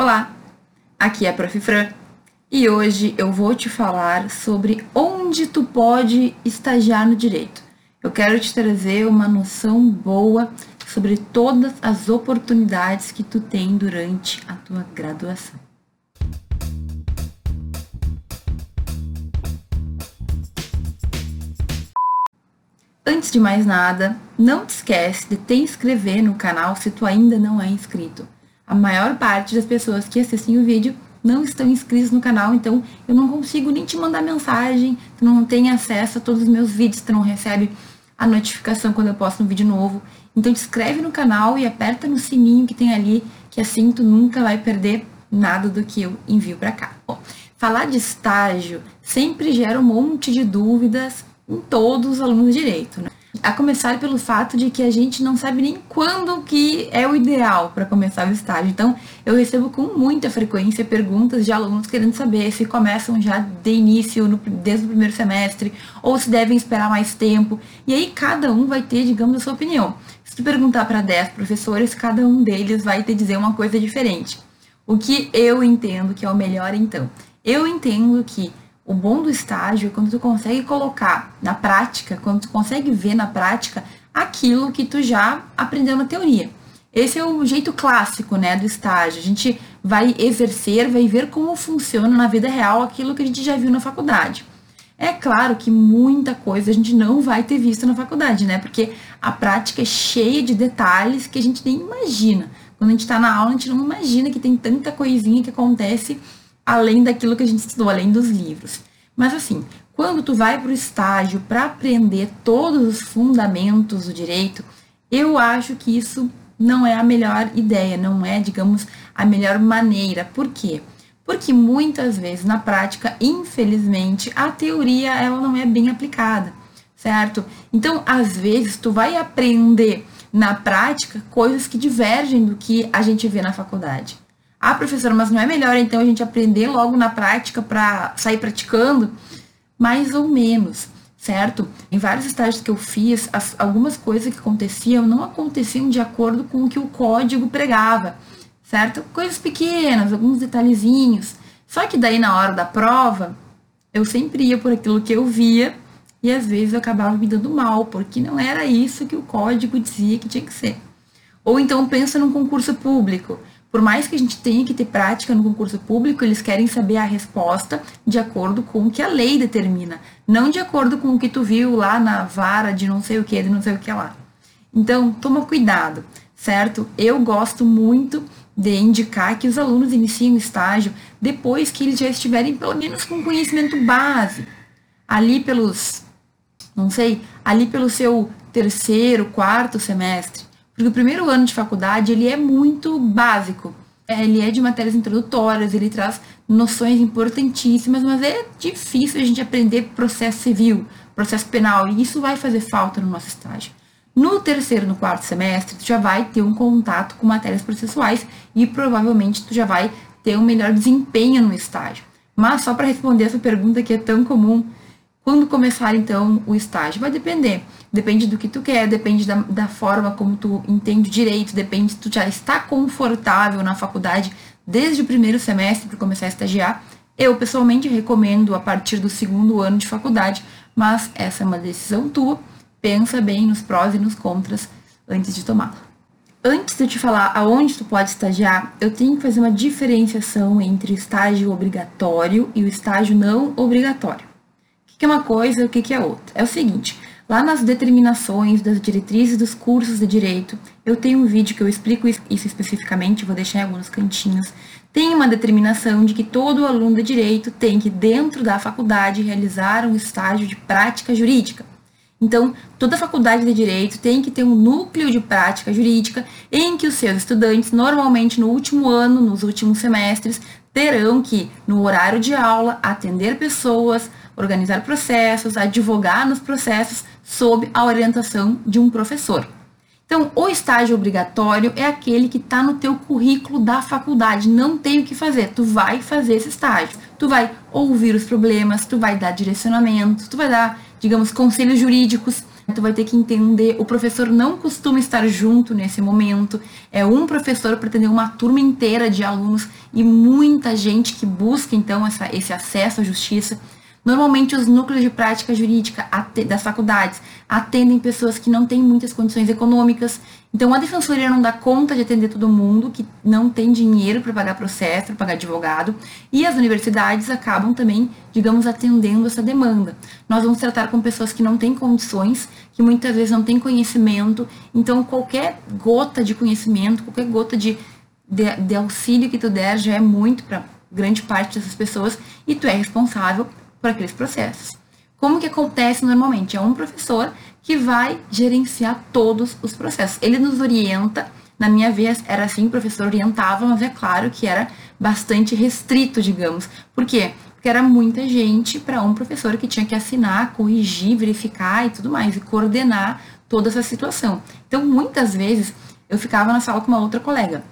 Olá, aqui é a Prof. Fran e hoje eu vou te falar sobre onde tu pode estagiar no direito. Eu quero te trazer uma noção boa sobre todas as oportunidades que tu tem durante a tua graduação. Antes de mais nada, não te esquece de te inscrever no canal se tu ainda não é inscrito a maior parte das pessoas que assistem o vídeo não estão inscritos no canal, então eu não consigo nem te mandar mensagem, tu não tem acesso a todos os meus vídeos, tu não recebe a notificação quando eu posto um vídeo novo. Então te inscreve no canal e aperta no sininho que tem ali, que assim tu nunca vai perder nada do que eu envio para cá. Bom, falar de estágio sempre gera um monte de dúvidas em todos os alunos de direito, né? A começar pelo fato de que a gente não sabe nem quando que é o ideal para começar o estágio. Então, eu recebo com muita frequência perguntas de alunos querendo saber se começam já de início, no, desde o primeiro semestre, ou se devem esperar mais tempo. E aí, cada um vai ter, digamos, a sua opinião. Se tu perguntar para 10 professores, cada um deles vai te dizer uma coisa diferente. O que eu entendo que é o melhor, então? Eu entendo que o bom do estágio é quando tu consegue colocar na prática, quando tu consegue ver na prática aquilo que tu já aprendeu na teoria. Esse é o jeito clássico, né, do estágio. A gente vai exercer, vai ver como funciona na vida real aquilo que a gente já viu na faculdade. É claro que muita coisa a gente não vai ter visto na faculdade, né? Porque a prática é cheia de detalhes que a gente nem imagina. Quando a gente está na aula, a gente não imagina que tem tanta coisinha que acontece além daquilo que a gente estudou, além dos livros. Mas assim, quando tu vai para o estágio para aprender todos os fundamentos do direito, eu acho que isso não é a melhor ideia, não é, digamos, a melhor maneira. Por quê? Porque muitas vezes na prática, infelizmente, a teoria ela não é bem aplicada, certo? Então, às vezes tu vai aprender na prática coisas que divergem do que a gente vê na faculdade. Ah, professora, mas não é melhor então a gente aprender logo na prática para sair praticando? Mais ou menos, certo? Em vários estágios que eu fiz, as, algumas coisas que aconteciam não aconteciam de acordo com o que o código pregava, certo? Coisas pequenas, alguns detalhezinhos. Só que daí na hora da prova, eu sempre ia por aquilo que eu via e às vezes eu acabava me dando mal, porque não era isso que o código dizia que tinha que ser. Ou então pensa num concurso público. Por mais que a gente tenha que ter prática no concurso público, eles querem saber a resposta de acordo com o que a lei determina, não de acordo com o que tu viu lá na vara de não sei o que, de não sei o que lá. Então, toma cuidado, certo? Eu gosto muito de indicar que os alunos iniciem o estágio depois que eles já estiverem pelo menos com conhecimento base. Ali pelos, não sei, ali pelo seu terceiro, quarto semestre. Porque o primeiro ano de faculdade, ele é muito básico. É, ele é de matérias introdutórias, ele traz noções importantíssimas, mas é difícil a gente aprender processo civil, processo penal, e isso vai fazer falta no nosso estágio. No terceiro, no quarto semestre, tu já vai ter um contato com matérias processuais e provavelmente tu já vai ter um melhor desempenho no estágio. Mas só para responder essa pergunta que é tão comum, quando começar, então, o estágio? Vai depender. Depende do que tu quer, depende da, da forma como tu entende direito, depende se tu já está confortável na faculdade desde o primeiro semestre para começar a estagiar. Eu, pessoalmente, recomendo a partir do segundo ano de faculdade, mas essa é uma decisão tua. Pensa bem nos prós e nos contras antes de tomá-la. Antes de eu te falar aonde tu pode estagiar, eu tenho que fazer uma diferenciação entre o estágio obrigatório e o estágio não obrigatório que é uma coisa e o que é outra. É o seguinte, lá nas determinações das diretrizes dos cursos de direito, eu tenho um vídeo que eu explico isso especificamente, vou deixar em alguns cantinhos. Tem uma determinação de que todo aluno de direito tem que, dentro da faculdade, realizar um estágio de prática jurídica. Então, toda faculdade de direito tem que ter um núcleo de prática jurídica em que os seus estudantes, normalmente no último ano, nos últimos semestres, terão que, no horário de aula, atender pessoas, organizar processos, advogar nos processos sob a orientação de um professor. Então, o estágio obrigatório é aquele que está no teu currículo da faculdade, não tem o que fazer, tu vai fazer esse estágio. Tu vai ouvir os problemas, tu vai dar direcionamento, tu vai dar, digamos, conselhos jurídicos Tu vai ter que entender, o professor não costuma estar junto nesse momento. É um professor para atender uma turma inteira de alunos e muita gente que busca então essa, esse acesso à justiça. Normalmente, os núcleos de prática jurídica das faculdades atendem pessoas que não têm muitas condições econômicas. Então, a defensoria não dá conta de atender todo mundo que não tem dinheiro para pagar processo, para pagar advogado. E as universidades acabam também, digamos, atendendo essa demanda. Nós vamos tratar com pessoas que não têm condições, que muitas vezes não têm conhecimento. Então, qualquer gota de conhecimento, qualquer gota de, de, de auxílio que tu der já é muito para grande parte dessas pessoas e tu é responsável por aqueles processos. Como que acontece normalmente? É um professor que vai gerenciar todos os processos. Ele nos orienta, na minha vez era assim, o professor orientava, mas é claro que era bastante restrito, digamos. Por quê? Porque era muita gente para um professor que tinha que assinar, corrigir, verificar e tudo mais, e coordenar toda essa situação. Então, muitas vezes, eu ficava na sala com uma outra colega.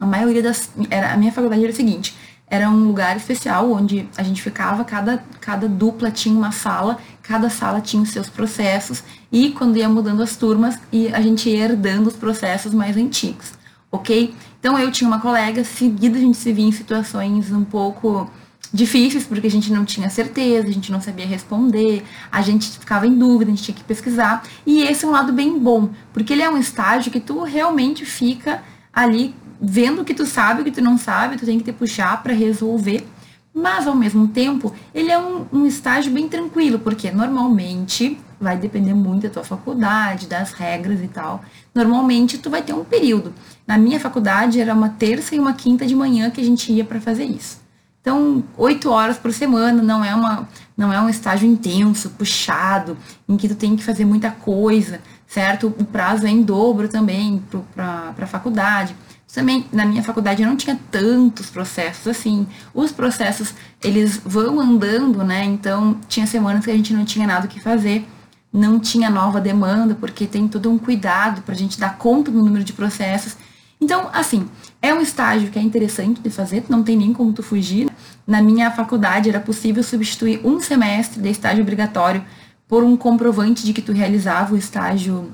A maioria das. Era, a minha faculdade era o seguinte: era um lugar especial onde a gente ficava, cada, cada dupla tinha uma sala, cada sala tinha os seus processos, e quando ia mudando as turmas, e a gente ia herdando os processos mais antigos, ok? Então eu tinha uma colega, seguida a gente se via em situações um pouco difíceis, porque a gente não tinha certeza, a gente não sabia responder, a gente ficava em dúvida, a gente tinha que pesquisar. E esse é um lado bem bom, porque ele é um estágio que tu realmente fica ali vendo o que tu sabe, o que tu não sabe, tu tem que te puxar para resolver. Mas ao mesmo tempo, ele é um, um, estágio bem tranquilo, porque normalmente vai depender muito da tua faculdade, das regras e tal. Normalmente tu vai ter um período. Na minha faculdade era uma terça e uma quinta de manhã que a gente ia para fazer isso. Então, oito horas por semana não é uma não é um estágio intenso, puxado, em que tu tem que fazer muita coisa, certo? O prazo é em dobro também para a faculdade. Também na minha faculdade eu não tinha tantos processos assim. Os processos, eles vão andando, né? Então, tinha semanas que a gente não tinha nada o que fazer, não tinha nova demanda, porque tem todo um cuidado para a gente dar conta do número de processos. Então, assim, é um estágio que é interessante de fazer, não tem nem como tu fugir. Na minha faculdade era possível substituir um semestre de estágio obrigatório por um comprovante de que tu realizava o estágio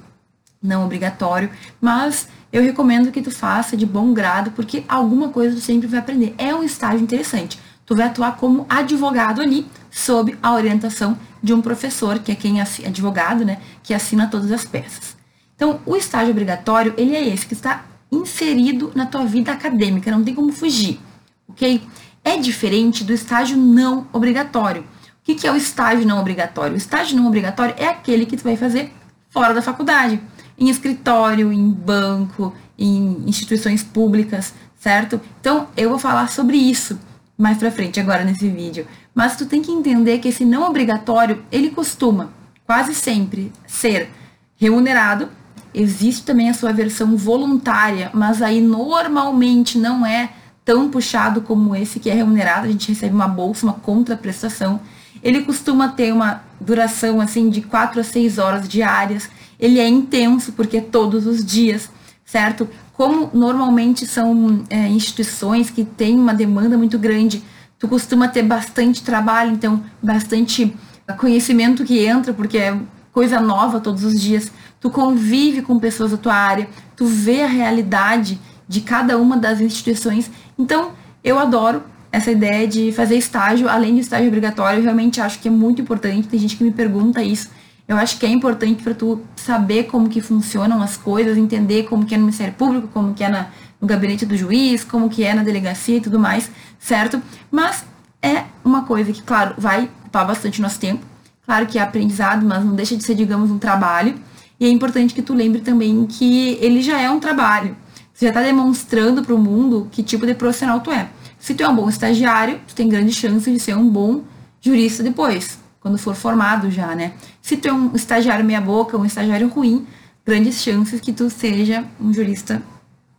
não obrigatório, mas eu recomendo que tu faça de bom grado, porque alguma coisa tu sempre vai aprender. É um estágio interessante. Tu vai atuar como advogado ali, sob a orientação de um professor, que é quem assina, advogado, né, que assina todas as peças. Então, o estágio obrigatório, ele é esse que está inserido na tua vida acadêmica, não tem como fugir, ok? É diferente do estágio não obrigatório. O que é o estágio não obrigatório? O estágio não obrigatório é aquele que tu vai fazer fora da faculdade em escritório, em banco, em instituições públicas, certo? Então, eu vou falar sobre isso mais pra frente agora nesse vídeo. Mas tu tem que entender que esse não obrigatório, ele costuma quase sempre ser remunerado. Existe também a sua versão voluntária, mas aí normalmente não é tão puxado como esse que é remunerado. A gente recebe uma bolsa, uma contraprestação. Ele costuma ter uma duração assim de 4 a 6 horas diárias ele é intenso, porque é todos os dias, certo? Como normalmente são é, instituições que têm uma demanda muito grande, tu costuma ter bastante trabalho, então bastante conhecimento que entra, porque é coisa nova todos os dias. Tu convive com pessoas da tua área, tu vê a realidade de cada uma das instituições. Então, eu adoro essa ideia de fazer estágio, além do estágio obrigatório, eu realmente acho que é muito importante. Tem gente que me pergunta isso. Eu acho que é importante para tu saber como que funcionam as coisas, entender como que é no Ministério Público, como que é na, no gabinete do juiz, como que é na delegacia e tudo mais, certo? Mas é uma coisa que, claro, vai ocupar bastante nosso tempo. Claro que é aprendizado, mas não deixa de ser, digamos, um trabalho. E é importante que tu lembre também que ele já é um trabalho. Você já está demonstrando para o mundo que tipo de profissional tu é. Se tu é um bom estagiário, tu tem grande chance de ser um bom jurista depois quando for formado já, né? Se tu é um estagiário meia boca, um estagiário ruim, grandes chances que tu seja um jurista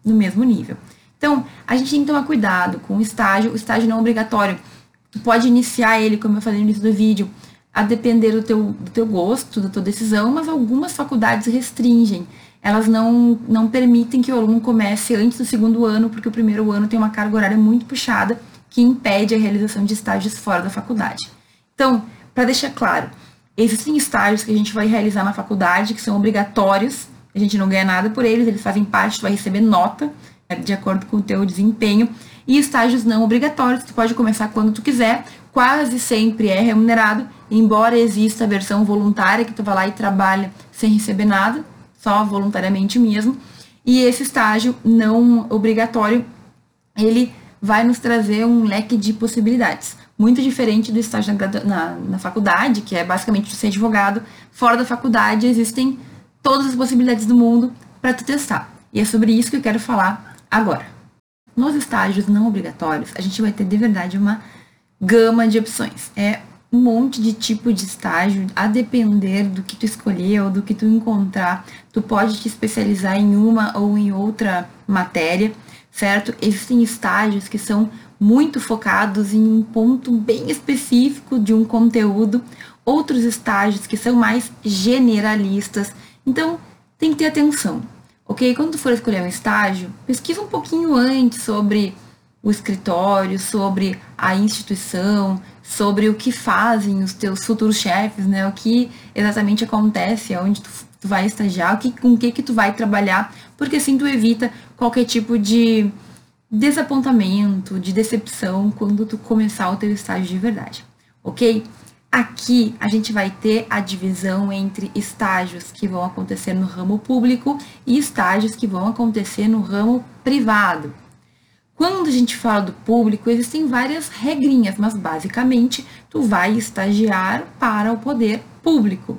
no mesmo nível. Então, a gente tem que tomar cuidado com o estágio, o estágio não é obrigatório. Tu pode iniciar ele, como eu falei no início do vídeo, a depender do teu, do teu gosto, da tua decisão, mas algumas faculdades restringem. Elas não, não permitem que o aluno comece antes do segundo ano, porque o primeiro ano tem uma carga horária muito puxada que impede a realização de estágios fora da faculdade. Então, para deixar claro, Existem estágios que a gente vai realizar na faculdade, que são obrigatórios, a gente não ganha nada por eles, eles fazem parte, tu vai receber nota né, de acordo com o teu desempenho. E estágios não obrigatórios, tu pode começar quando tu quiser, quase sempre é remunerado, embora exista a versão voluntária, que tu vai lá e trabalha sem receber nada, só voluntariamente mesmo. E esse estágio não obrigatório, ele vai nos trazer um leque de possibilidades. Muito diferente do estágio na, na, na faculdade, que é basicamente ser advogado. Fora da faculdade existem todas as possibilidades do mundo para tu testar. E é sobre isso que eu quero falar agora. Nos estágios não obrigatórios, a gente vai ter de verdade uma gama de opções. É um monte de tipo de estágio, a depender do que tu escolher ou do que tu encontrar, tu pode te especializar em uma ou em outra matéria, certo? Existem estágios que são muito focados em um ponto bem específico de um conteúdo, outros estágios que são mais generalistas. Então, tem que ter atenção, ok? Quando for escolher um estágio, pesquisa um pouquinho antes sobre o escritório, sobre a instituição, sobre o que fazem os teus futuros chefes, né? O que exatamente acontece, onde tu, tu vai estagiar, o que, com o que que tu vai trabalhar, porque assim tu evita qualquer tipo de desapontamento, de decepção quando tu começar o teu estágio de verdade, ok? Aqui a gente vai ter a divisão entre estágios que vão acontecer no ramo público e estágios que vão acontecer no ramo privado. Quando a gente fala do público, existem várias regrinhas, mas basicamente tu vai estagiar para o poder público.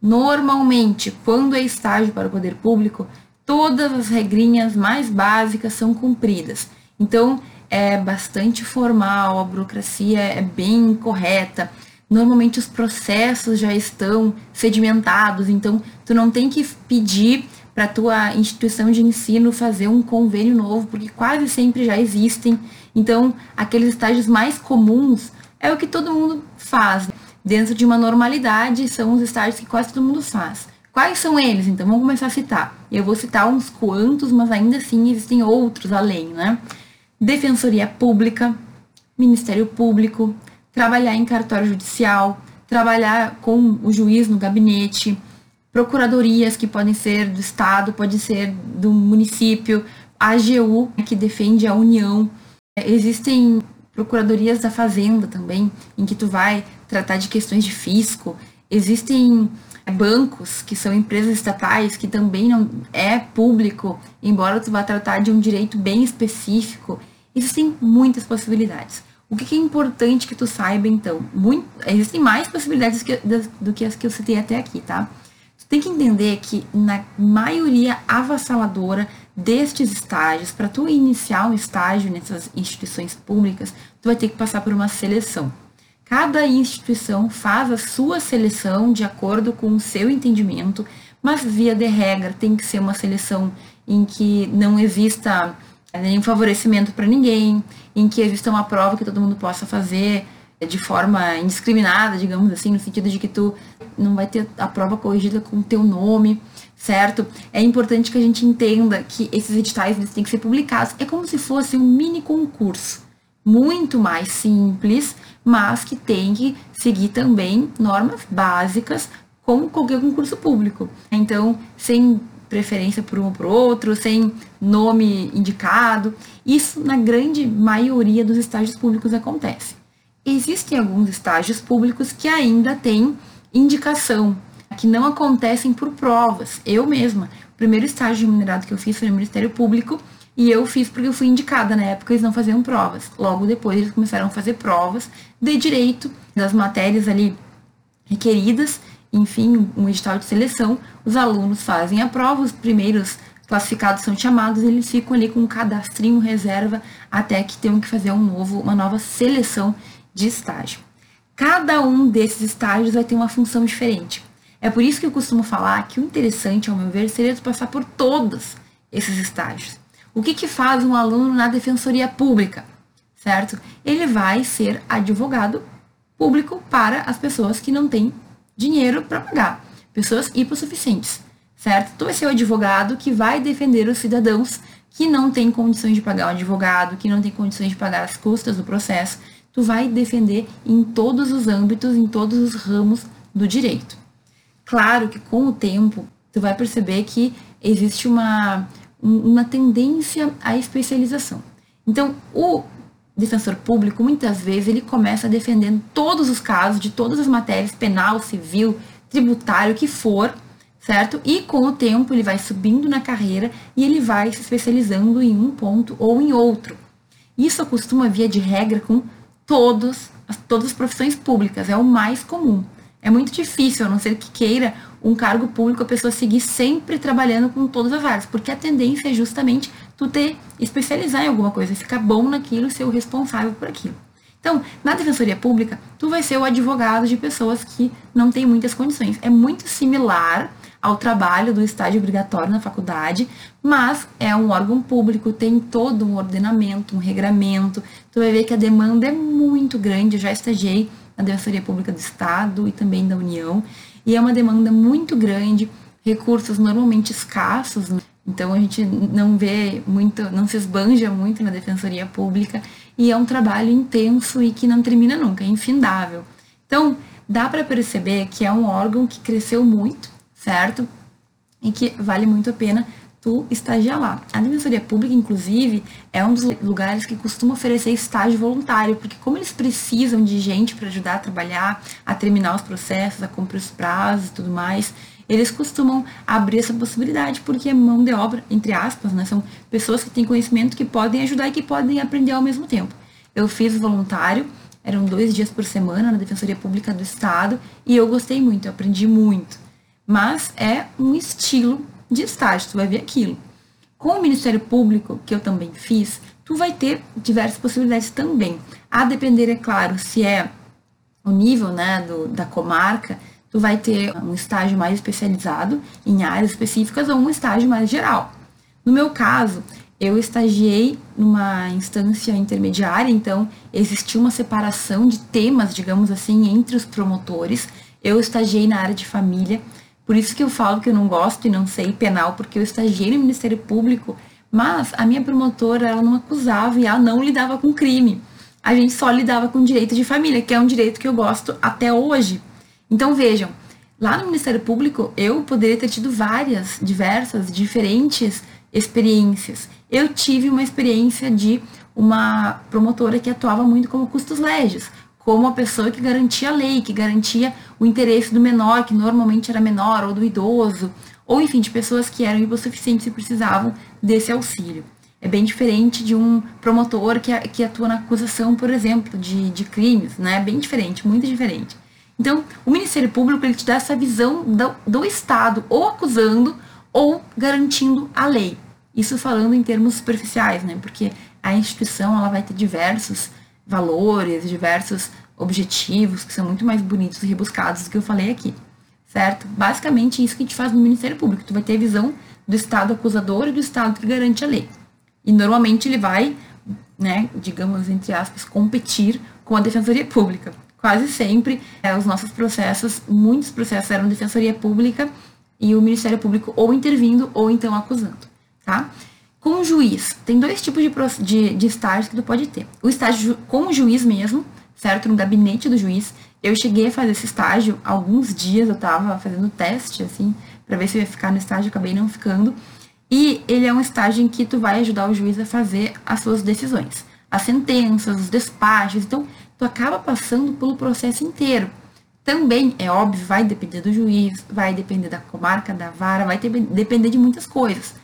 Normalmente, quando é estágio para o poder público, todas as regrinhas mais básicas são cumpridas. Então, é bastante formal, a burocracia é bem correta. Normalmente os processos já estão sedimentados, então tu não tem que pedir para tua instituição de ensino fazer um convênio novo, porque quase sempre já existem. Então, aqueles estágios mais comuns é o que todo mundo faz. Dentro de uma normalidade, são os estágios que quase todo mundo faz. Quais são eles? Então, vamos começar a citar. Eu vou citar uns quantos, mas ainda assim existem outros além, né? Defensoria Pública, Ministério Público, trabalhar em cartório judicial, trabalhar com o juiz no gabinete, procuradorias que podem ser do estado, pode ser do município, a AGU, que defende a União. Existem procuradorias da Fazenda também, em que tu vai tratar de questões de fisco. Existem bancos, que são empresas estatais, que também não é público, embora tu vá tratar de um direito bem específico. Existem muitas possibilidades. O que é importante que tu saiba, então? Muito, existem mais possibilidades que, do que as que eu citei até aqui, tá? tem que entender que na maioria avassaladora destes estágios, para tu iniciar um estágio nessas instituições públicas, tu vai ter que passar por uma seleção. Cada instituição faz a sua seleção de acordo com o seu entendimento, mas via de regra tem que ser uma seleção em que não exista nenhum favorecimento para ninguém, em que exista uma prova que todo mundo possa fazer de forma indiscriminada, digamos assim, no sentido de que tu não vai ter a prova corrigida com o teu nome, certo? É importante que a gente entenda que esses editais eles têm que ser publicados. É como se fosse um mini concurso, muito mais simples, mas que tem que seguir também normas básicas como qualquer concurso público. Então, sem preferência por um ou por outro, sem nome indicado. Isso, na grande maioria dos estágios públicos, acontece. Existem alguns estágios públicos que ainda têm indicação, que não acontecem por provas. Eu mesma, o primeiro estágio remunerado que eu fiz foi no Ministério Público e eu fiz porque eu fui indicada. Na época eles não faziam provas. Logo depois eles começaram a fazer provas de direito das matérias ali requeridas. Enfim, um edital de seleção. Os alunos fazem a prova, os primeiros classificados são chamados, eles ficam ali com um cadastrinho reserva até que tenham que fazer um novo, uma nova seleção de estágio. Cada um desses estágios vai ter uma função diferente. É por isso que eu costumo falar que o interessante, ao meu ver, seria passar por todos esses estágios. O que, que faz um aluno na defensoria pública, certo? Ele vai ser advogado público para as pessoas que não têm dinheiro para pagar, pessoas hipossuficientes, certo? Tu vai ser o advogado que vai defender os cidadãos que não têm condições de pagar um advogado, que não têm condições de pagar as custas do processo, tu vai defender em todos os âmbitos, em todos os ramos do direito. Claro que com o tempo, tu vai perceber que existe uma, uma tendência à especialização. Então, o defensor público, muitas vezes, ele começa defendendo todos os casos de todas as matérias, penal, civil, tributário, que for, certo? E com o tempo ele vai subindo na carreira e ele vai se especializando em um ponto ou em outro. Isso acostuma via de regra com todos, todas as profissões públicas, é o mais comum. É muito difícil, a não ser que queira um cargo público, a pessoa seguir sempre trabalhando com todas as áreas, porque a tendência é justamente tu ter, especializar em alguma coisa, ficar bom naquilo, ser o responsável por aquilo. Então, na defensoria pública, tu vai ser o advogado de pessoas que não têm muitas condições. É muito similar ao trabalho do estágio obrigatório na faculdade, mas é um órgão público, tem todo um ordenamento, um regramento. Tu vai ver que a demanda é muito grande. Eu já estagiei na Defensoria Pública do Estado e também da União, e é uma demanda muito grande, recursos normalmente escassos, né? então a gente não vê muito, não se esbanja muito na Defensoria Pública, e é um trabalho intenso e que não termina nunca, é infindável. Então, dá para perceber que é um órgão que cresceu muito, certo? E que vale muito a pena tu estagiar lá. A Defensoria Pública, inclusive, é um dos lugares que costuma oferecer estágio voluntário, porque como eles precisam de gente para ajudar a trabalhar, a terminar os processos, a cumprir os prazos e tudo mais, eles costumam abrir essa possibilidade, porque é mão de obra, entre aspas, né? São pessoas que têm conhecimento que podem ajudar e que podem aprender ao mesmo tempo. Eu fiz voluntário, eram dois dias por semana na Defensoria Pública do Estado, e eu gostei muito, eu aprendi muito mas é um estilo de estágio, tu vai ver aquilo. Com o Ministério Público, que eu também fiz, tu vai ter diversas possibilidades também. A depender, é claro, se é o nível né, do, da comarca, tu vai ter um estágio mais especializado em áreas específicas ou um estágio mais geral. No meu caso, eu estagiei numa instância intermediária, então existia uma separação de temas, digamos assim, entre os promotores. Eu estagiei na área de família, por isso que eu falo que eu não gosto e não sei penal, porque eu estagiei no Ministério Público, mas a minha promotora, ela não acusava e ela não lidava com crime. A gente só lidava com direito de família, que é um direito que eu gosto até hoje. Então vejam, lá no Ministério Público eu poderia ter tido várias, diversas, diferentes experiências. Eu tive uma experiência de uma promotora que atuava muito como custos legis como a pessoa que garantia a lei, que garantia o interesse do menor, que normalmente era menor, ou do idoso, ou enfim, de pessoas que eram hipossuficientes e precisavam desse auxílio. É bem diferente de um promotor que, que atua na acusação, por exemplo, de, de crimes, né? Bem diferente, muito diferente. Então, o Ministério Público ele te dá essa visão do, do Estado, ou acusando, ou garantindo a lei. Isso falando em termos superficiais, né? Porque a instituição ela vai ter diversos valores, diversos objetivos que são muito mais bonitos e rebuscados do que eu falei aqui, certo? Basicamente isso que a gente faz no Ministério Público. Tu vai ter a visão do Estado acusador e do Estado que garante a lei. E normalmente ele vai, né, digamos entre aspas, competir com a Defensoria Pública. Quase sempre é, os nossos processos, muitos processos eram Defensoria Pública e o Ministério Público ou intervindo ou então acusando, tá? Com o juiz, tem dois tipos de, de, de estágios que tu pode ter. O estágio com o juiz mesmo, certo? No gabinete do juiz. Eu cheguei a fazer esse estágio alguns dias, eu tava fazendo teste, assim, para ver se eu ia ficar no estágio, acabei não ficando. E ele é um estágio em que tu vai ajudar o juiz a fazer as suas decisões. As sentenças, os despachos. Então, tu acaba passando pelo processo inteiro. Também, é óbvio, vai depender do juiz, vai depender da comarca, da vara, vai ter, depender de muitas coisas.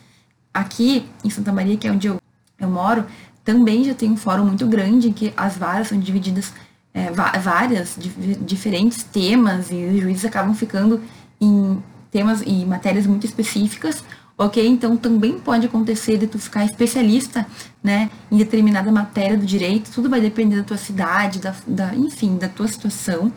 Aqui em Santa Maria, que é onde eu, eu moro, também já tem um fórum muito grande em que as varas são divididas é, várias, diferentes temas, e os juízes acabam ficando em temas e matérias muito específicas, ok? Então também pode acontecer de tu ficar especialista, né, em determinada matéria do direito, tudo vai depender da tua cidade, da, da enfim, da tua situação,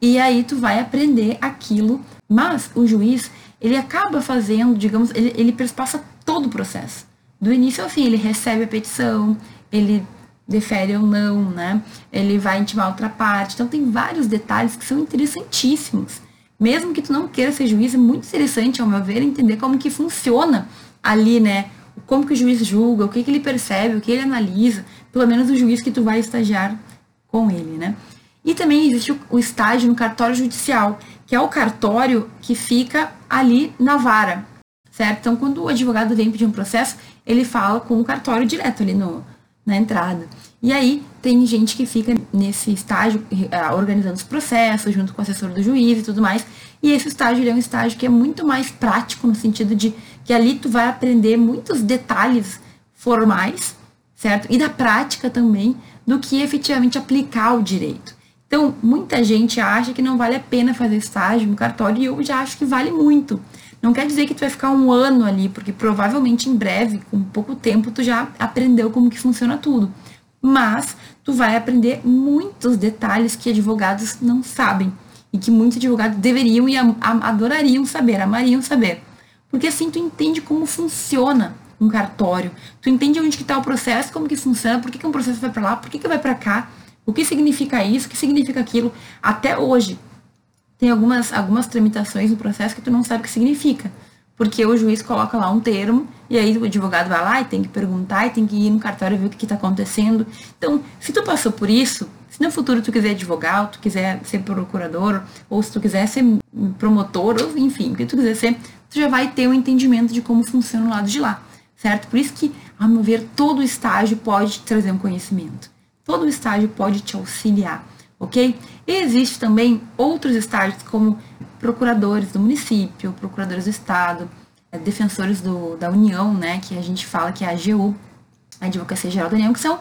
e aí tu vai aprender aquilo, mas o juiz, ele acaba fazendo, digamos, ele, ele passa todo o processo. Do início ao fim, ele recebe a petição, ele defere ou não, né? Ele vai intimar outra parte. Então tem vários detalhes que são interessantíssimos. Mesmo que tu não queira ser juiz, é muito interessante, ao meu ver, entender como que funciona ali, né? Como que o juiz julga, o que, que ele percebe, o que ele analisa, pelo menos o juiz que tu vai estagiar com ele, né? E também existe o estágio no cartório judicial, que é o cartório que fica ali na vara, certo? Então, quando o advogado vem pedir um processo, ele fala com o cartório direto ali no, na entrada. E aí tem gente que fica nesse estágio uh, organizando os processos, junto com o assessor do juiz e tudo mais. E esse estágio é um estágio que é muito mais prático, no sentido de que ali tu vai aprender muitos detalhes formais, certo? E da prática também, do que efetivamente aplicar o direito. Então, muita gente acha que não vale a pena fazer estágio no cartório e eu já acho que vale muito. Não quer dizer que tu vai ficar um ano ali, porque provavelmente em breve, com pouco tempo, tu já aprendeu como que funciona tudo. Mas tu vai aprender muitos detalhes que advogados não sabem e que muitos advogados deveriam e adorariam saber, amariam saber. Porque assim tu entende como funciona um cartório, tu entende onde que está o processo, como que funciona, por que, que um processo vai para lá, por que, que vai para cá, o que significa isso, o que significa aquilo. Até hoje, tem algumas, algumas tramitações no processo que tu não sabe o que significa. Porque o juiz coloca lá um termo, e aí o advogado vai lá e tem que perguntar, e tem que ir no cartório ver o que está acontecendo. Então, se tu passou por isso, se no futuro tu quiser advogar, ou tu quiser ser procurador, ou se tu quiser ser promotor, ou enfim, o que tu quiser ser, tu já vai ter um entendimento de como funciona o lado de lá, certo? Por isso que, a meu ver, todo estágio pode te trazer um conhecimento. Todo estágio pode te auxiliar ok? E existe também outros estágios, como procuradores do município, procuradores do estado, é, defensores do, da União, né, que a gente fala que é a AGU, a Advocacia Geral da União, que são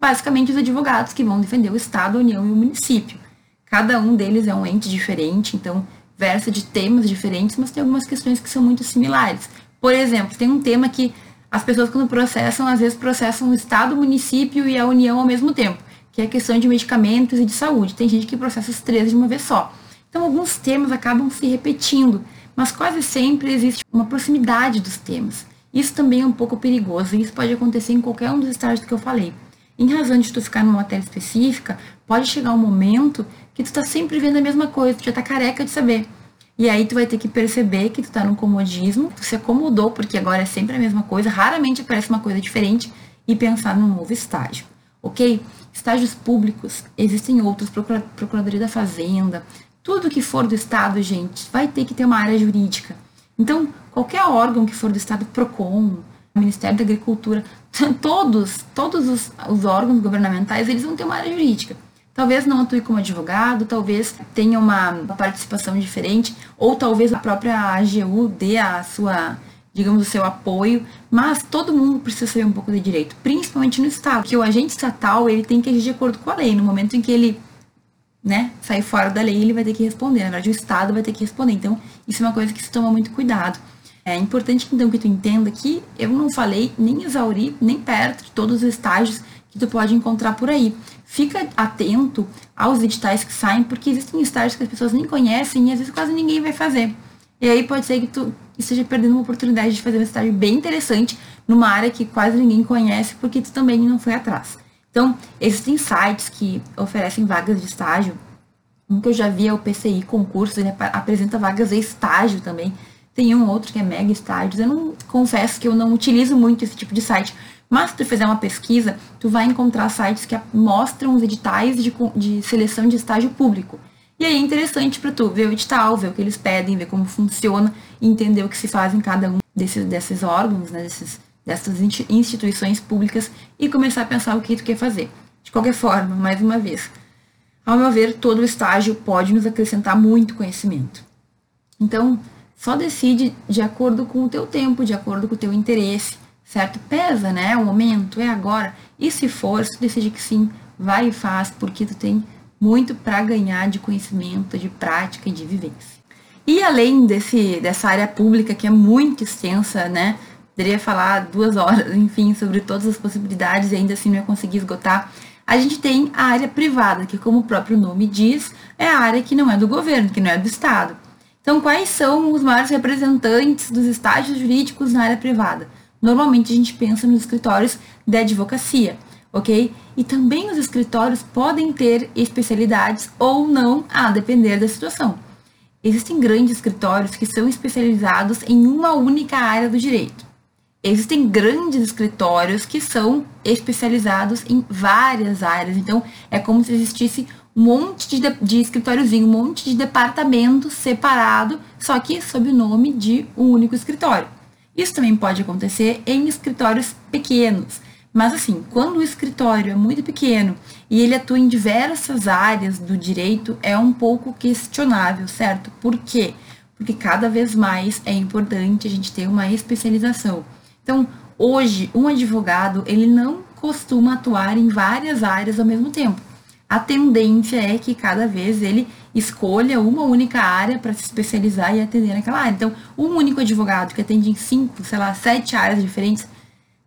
basicamente os advogados que vão defender o estado, a União e o município. Cada um deles é um ente diferente, então versa de temas diferentes, mas tem algumas questões que são muito similares. Por exemplo, tem um tema que as pessoas quando processam, às vezes processam o estado, o município e a União ao mesmo tempo que é a questão de medicamentos e de saúde. Tem gente que processa os três de uma vez só. Então, alguns temas acabam se repetindo, mas quase sempre existe uma proximidade dos temas. Isso também é um pouco perigoso e isso pode acontecer em qualquer um dos estágios que eu falei. Em razão de tu ficar numa matéria específica, pode chegar um momento que tu tá sempre vendo a mesma coisa, tu já tá careca de saber. E aí tu vai ter que perceber que tu tá num comodismo, tu se acomodou porque agora é sempre a mesma coisa, raramente aparece uma coisa diferente e pensar num novo estágio, ok? Estágios públicos, existem outros, Procuradoria da Fazenda, tudo que for do Estado, gente, vai ter que ter uma área jurídica. Então, qualquer órgão que for do Estado, PROCON, Ministério da Agricultura, todos, todos os, os órgãos governamentais, eles vão ter uma área jurídica. Talvez não atue como advogado, talvez tenha uma participação diferente, ou talvez a própria AGU dê a sua digamos, o seu apoio, mas todo mundo precisa saber um pouco de direito, principalmente no Estado, que o agente estatal, ele tem que agir de acordo com a lei, no momento em que ele, né, sair fora da lei, ele vai ter que responder, na verdade o Estado vai ter que responder, então isso é uma coisa que se toma muito cuidado. É importante, então, que tu entenda que eu não falei, nem exauri, nem perto de todos os estágios que tu pode encontrar por aí. Fica atento aos editais que saem, porque existem estágios que as pessoas nem conhecem e às vezes quase ninguém vai fazer. E aí pode ser que tu esteja perdendo uma oportunidade de fazer um estágio bem interessante numa área que quase ninguém conhece, porque tu também não foi atrás. Então, existem sites que oferecem vagas de estágio. Um que eu já vi é o PCI Concurso, ele apresenta vagas de estágio também. Tem um outro que é Mega Estágios. Eu não confesso que eu não utilizo muito esse tipo de site, mas se tu fizer uma pesquisa, tu vai encontrar sites que mostram os editais de, de seleção de estágio público. E aí é interessante para tu ver o edital, ver o que eles pedem, ver como funciona entender o que se faz em cada um desses, desses órgãos, né, desses, dessas instituições públicas e começar a pensar o que tu quer fazer. De qualquer forma, mais uma vez, ao meu ver, todo estágio pode nos acrescentar muito conhecimento. Então, só decide de acordo com o teu tempo, de acordo com o teu interesse, certo? Pesa, né? O momento, é agora. E se for, se tu decide que sim, vai e faz, porque tu tem muito para ganhar de conhecimento, de prática e de vivência. E além desse, dessa área pública que é muito extensa, né? Poderia falar duas horas, enfim, sobre todas as possibilidades e ainda assim não ia conseguir esgotar. A gente tem a área privada, que como o próprio nome diz, é a área que não é do governo, que não é do Estado. Então, quais são os maiores representantes dos estágios jurídicos na área privada? Normalmente a gente pensa nos escritórios de advocacia ok? E também os escritórios podem ter especialidades ou não, a depender da situação. Existem grandes escritórios que são especializados em uma única área do direito. Existem grandes escritórios que são especializados em várias áreas. Então, é como se existisse um monte de, de escritóriozinho, um monte de departamento separado, só que sob o nome de um único escritório. Isso também pode acontecer em escritórios pequenos. Mas assim, quando o escritório é muito pequeno e ele atua em diversas áreas do direito, é um pouco questionável, certo? Por quê? Porque cada vez mais é importante a gente ter uma especialização. Então, hoje, um advogado, ele não costuma atuar em várias áreas ao mesmo tempo a tendência é que cada vez ele escolha uma única área para se especializar e atender naquela área. Então, um único advogado que atende em cinco, sei lá, sete áreas diferentes,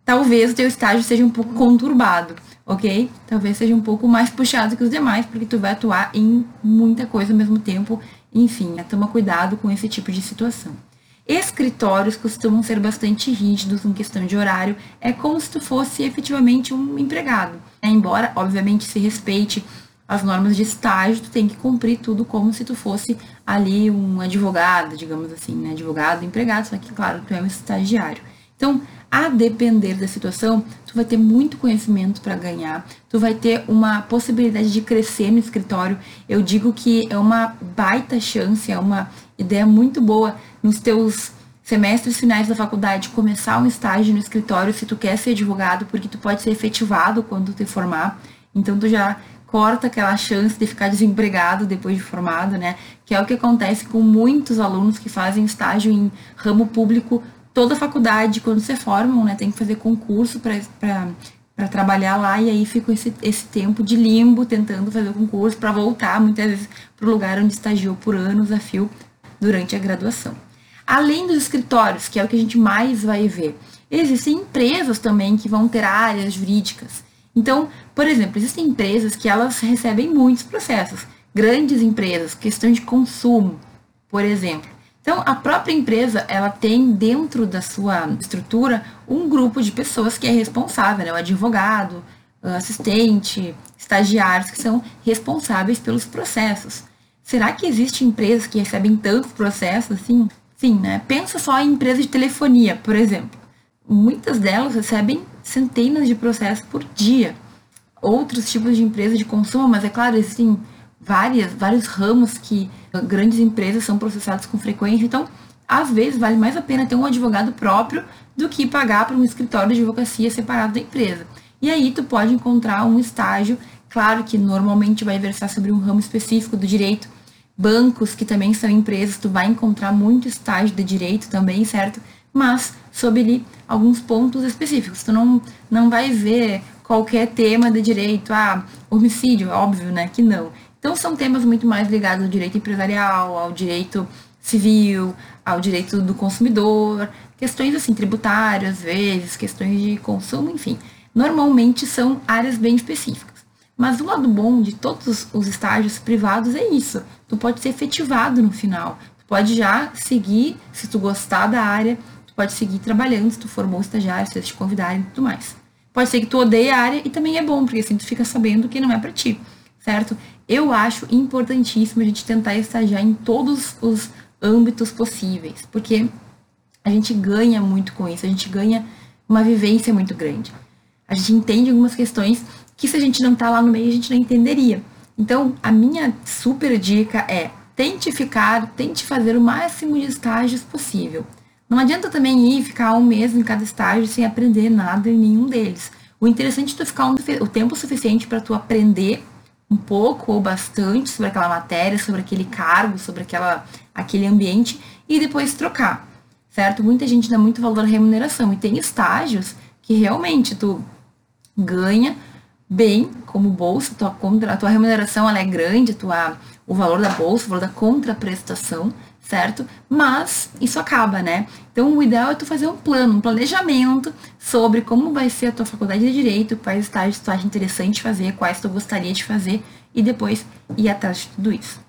talvez o teu estágio seja um pouco conturbado, ok? Talvez seja um pouco mais puxado que os demais, porque tu vai atuar em muita coisa ao mesmo tempo. Enfim, né? toma cuidado com esse tipo de situação. Escritórios costumam ser bastante rígidos em questão de horário, é como se tu fosse efetivamente um empregado. Embora, obviamente, se respeite as normas de estágio, tu tem que cumprir tudo como se tu fosse ali um advogado, digamos assim, né? Advogado, empregado, só que, claro, tu é um estagiário. Então, a depender da situação, tu vai ter muito conhecimento para ganhar, tu vai ter uma possibilidade de crescer no escritório. Eu digo que é uma baita chance, é uma ideia muito boa nos teus semestres finais da faculdade começar um estágio no escritório se tu quer ser advogado, porque tu pode ser efetivado quando te formar. Então tu já corta aquela chance de ficar desempregado depois de formado, né? Que é o que acontece com muitos alunos que fazem estágio em ramo público toda faculdade, quando se formam, né? Tem que fazer concurso para trabalhar lá e aí fica esse, esse tempo de limbo tentando fazer o concurso para voltar muitas vezes para o lugar onde estagiou por anos a fio durante a graduação. Além dos escritórios, que é o que a gente mais vai ver, existem empresas também que vão ter áreas jurídicas. Então, por exemplo, existem empresas que elas recebem muitos processos, grandes empresas, questão de consumo, por exemplo. Então, a própria empresa, ela tem dentro da sua estrutura um grupo de pessoas que é responsável, né? o advogado, assistente, estagiários que são responsáveis pelos processos. Será que existem empresas que recebem tantos processos assim? Sim, né? Pensa só em empresas de telefonia, por exemplo. Muitas delas recebem centenas de processos por dia. Outros tipos de empresas de consumo, mas é claro, existem várias, vários ramos que grandes empresas são processadas com frequência. Então, às vezes, vale mais a pena ter um advogado próprio do que pagar para um escritório de advocacia separado da empresa. E aí, tu pode encontrar um estágio, claro que normalmente vai versar sobre um ramo específico do direito, bancos, que também são empresas, tu vai encontrar muito estágio de direito também, certo? Mas sob ali alguns pontos específicos. Tu não, não vai ver qualquer tema de direito, ah, homicídio, óbvio, né, que não. Então são temas muito mais ligados ao direito empresarial, ao direito civil, ao direito do consumidor, questões assim tributárias, às vezes, questões de consumo, enfim. Normalmente são áreas bem específicas. Mas o lado bom de todos os estágios privados é isso. Tu pode ser efetivado no final. Tu pode já seguir, se tu gostar da área, tu pode seguir trabalhando, se tu formou estagiário, se eles te convidarem e tudo mais. Pode ser que tu odeie a área e também é bom, porque assim tu fica sabendo que não é para ti, certo? Eu acho importantíssimo a gente tentar estagiar em todos os âmbitos possíveis, porque a gente ganha muito com isso, a gente ganha uma vivência muito grande. A gente entende algumas questões que se a gente não tá lá no meio, a gente não entenderia. Então, a minha super dica é tente ficar, tente fazer o máximo de estágios possível. Não adianta também ir ficar um mês em cada estágio sem aprender nada em nenhum deles. O interessante é tu ficar um, o tempo suficiente para tu aprender um pouco ou bastante sobre aquela matéria, sobre aquele cargo, sobre aquela, aquele ambiente e depois trocar, certo? Muita gente dá muito valor à remuneração e tem estágios que realmente tu ganha bem como bolsa, tua a tua remuneração ela é grande, tua, o valor da bolsa, o valor da contraprestação, certo? Mas isso acaba, né? Então o ideal é tu fazer um plano, um planejamento sobre como vai ser a tua faculdade de direito, quais estágios tu acha interessante fazer, quais tu gostaria de fazer e depois ir atrás de tudo isso,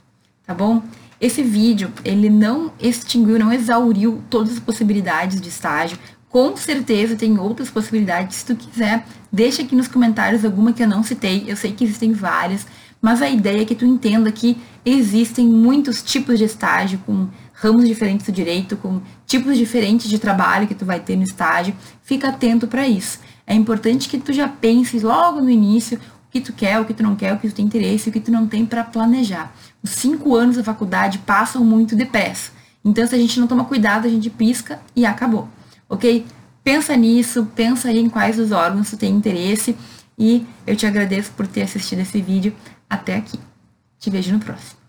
tá bom? Esse vídeo, ele não extinguiu, não exauriu todas as possibilidades de estágio, com certeza tem outras possibilidades. Se tu quiser, deixa aqui nos comentários alguma que eu não citei. Eu sei que existem várias, mas a ideia é que tu entenda que existem muitos tipos de estágio com ramos diferentes do direito, com tipos diferentes de trabalho que tu vai ter no estágio. Fica atento para isso. É importante que tu já penses logo no início que tu quer, o que tu não quer, o que tu tem interesse, o que tu não tem para planejar. Os cinco anos da faculdade passam muito depressa. Então, se a gente não toma cuidado, a gente pisca e acabou, ok? Pensa nisso, pensa aí em quais os órgãos tu tem interesse e eu te agradeço por ter assistido esse vídeo até aqui. Te vejo no próximo.